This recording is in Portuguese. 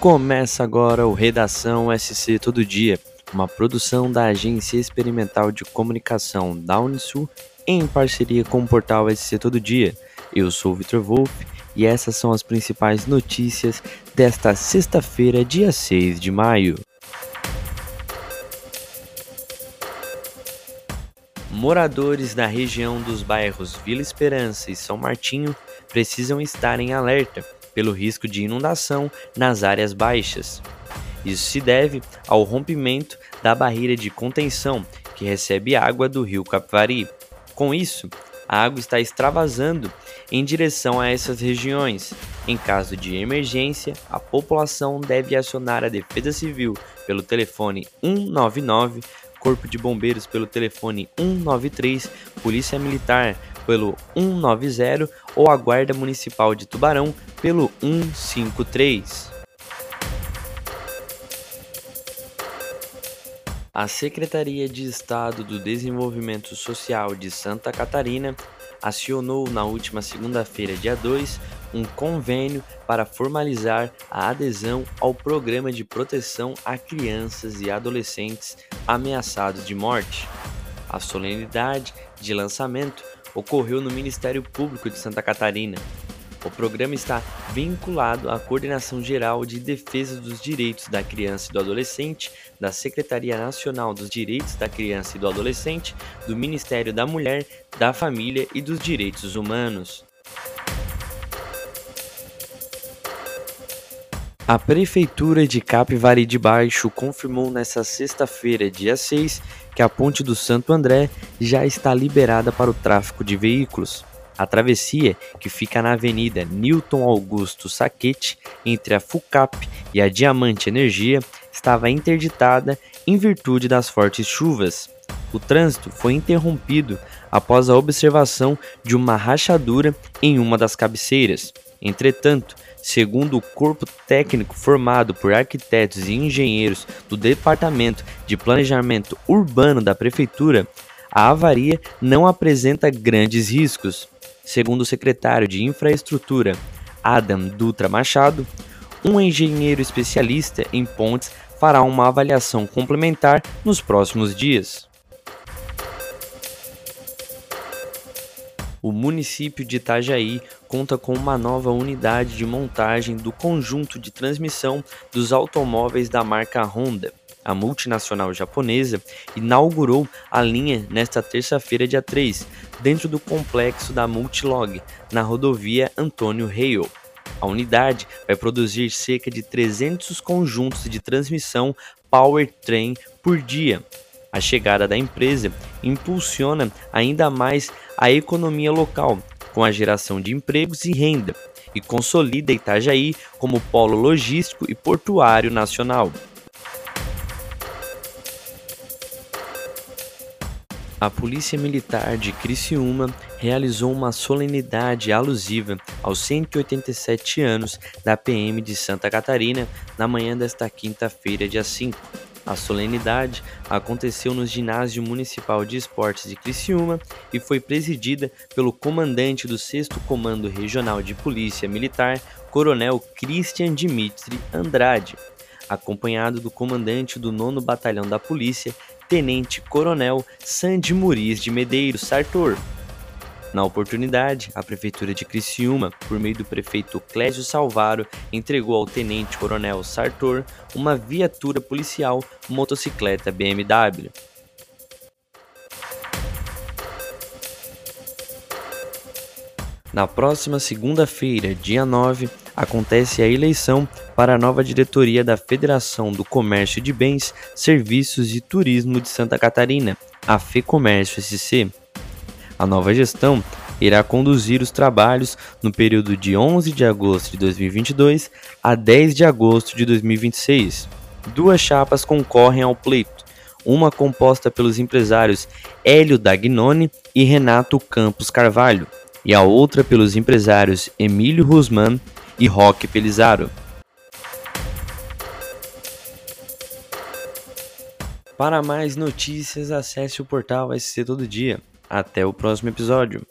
Começa agora o Redação SC Todo Dia, uma produção da Agência Experimental de Comunicação da Unisul em parceria com o portal SC Todo Dia. Eu sou o Vitor Wolff e essas são as principais notícias desta sexta-feira, dia 6 de maio. Moradores da região dos bairros Vila Esperança e São Martinho precisam estar em alerta pelo risco de inundação nas áreas baixas. Isso se deve ao rompimento da barreira de contenção que recebe água do rio Capivari. Com isso, a água está extravasando em direção a essas regiões. Em caso de emergência, a população deve acionar a Defesa Civil pelo telefone 199, Corpo de Bombeiros pelo telefone 193, Polícia Militar pelo 190 ou a Guarda Municipal de Tubarão pelo 153. A Secretaria de Estado do Desenvolvimento Social de Santa Catarina acionou na última segunda-feira, dia 2, um convênio para formalizar a adesão ao Programa de Proteção a Crianças e Adolescentes Ameaçados de Morte. A solenidade de lançamento ocorreu no Ministério Público de Santa Catarina. O programa está vinculado à Coordenação Geral de Defesa dos Direitos da Criança e do Adolescente, da Secretaria Nacional dos Direitos da Criança e do Adolescente, do Ministério da Mulher, da Família e dos Direitos Humanos. A Prefeitura de Capivari de Baixo confirmou nesta sexta-feira, dia 6, que a Ponte do Santo André já está liberada para o tráfego de veículos. A travessia, que fica na Avenida Newton Augusto Saquete, entre a FUCAP e a Diamante Energia, estava interditada em virtude das fortes chuvas. O trânsito foi interrompido após a observação de uma rachadura em uma das cabeceiras. Entretanto, Segundo o corpo técnico formado por arquitetos e engenheiros do Departamento de Planejamento Urbano da Prefeitura, a avaria não apresenta grandes riscos. Segundo o secretário de Infraestrutura, Adam Dutra Machado, um engenheiro especialista em pontes fará uma avaliação complementar nos próximos dias. o município de Itajaí conta com uma nova unidade de montagem do conjunto de transmissão dos automóveis da marca Honda. A multinacional japonesa inaugurou a linha nesta terça-feira, dia 3, dentro do complexo da Multilog, na rodovia Antônio Reio. A unidade vai produzir cerca de 300 conjuntos de transmissão powertrain por dia, a chegada da empresa impulsiona ainda mais a economia local, com a geração de empregos e renda, e consolida Itajaí como polo logístico e portuário nacional. A Polícia Militar de Criciúma realizou uma solenidade alusiva aos 187 anos da PM de Santa Catarina na manhã desta quinta-feira, dia 5. A solenidade aconteceu no Ginásio Municipal de Esportes de Criciúma e foi presidida pelo comandante do 6 Comando Regional de Polícia Militar, Coronel Christian Dimitri Andrade, acompanhado do comandante do 9 Batalhão da Polícia, Tenente Coronel Sandy Muriz de Medeiros Sartor. Na oportunidade, a Prefeitura de Criciúma, por meio do prefeito Clésio Salvaro, entregou ao Tenente Coronel Sartor uma viatura policial motocicleta BMW. Na próxima segunda-feira, dia 9, acontece a eleição para a nova diretoria da Federação do Comércio de Bens, Serviços e Turismo de Santa Catarina, a FEComércio SC. A nova gestão irá conduzir os trabalhos no período de 11 de agosto de 2022 a 10 de agosto de 2026. Duas chapas concorrem ao pleito, uma composta pelos empresários Hélio Dagnoni e Renato Campos Carvalho, e a outra pelos empresários Emílio Rusman e Roque Pelizaro. Para mais notícias, acesse o portal SC Todo Dia. Até o próximo episódio.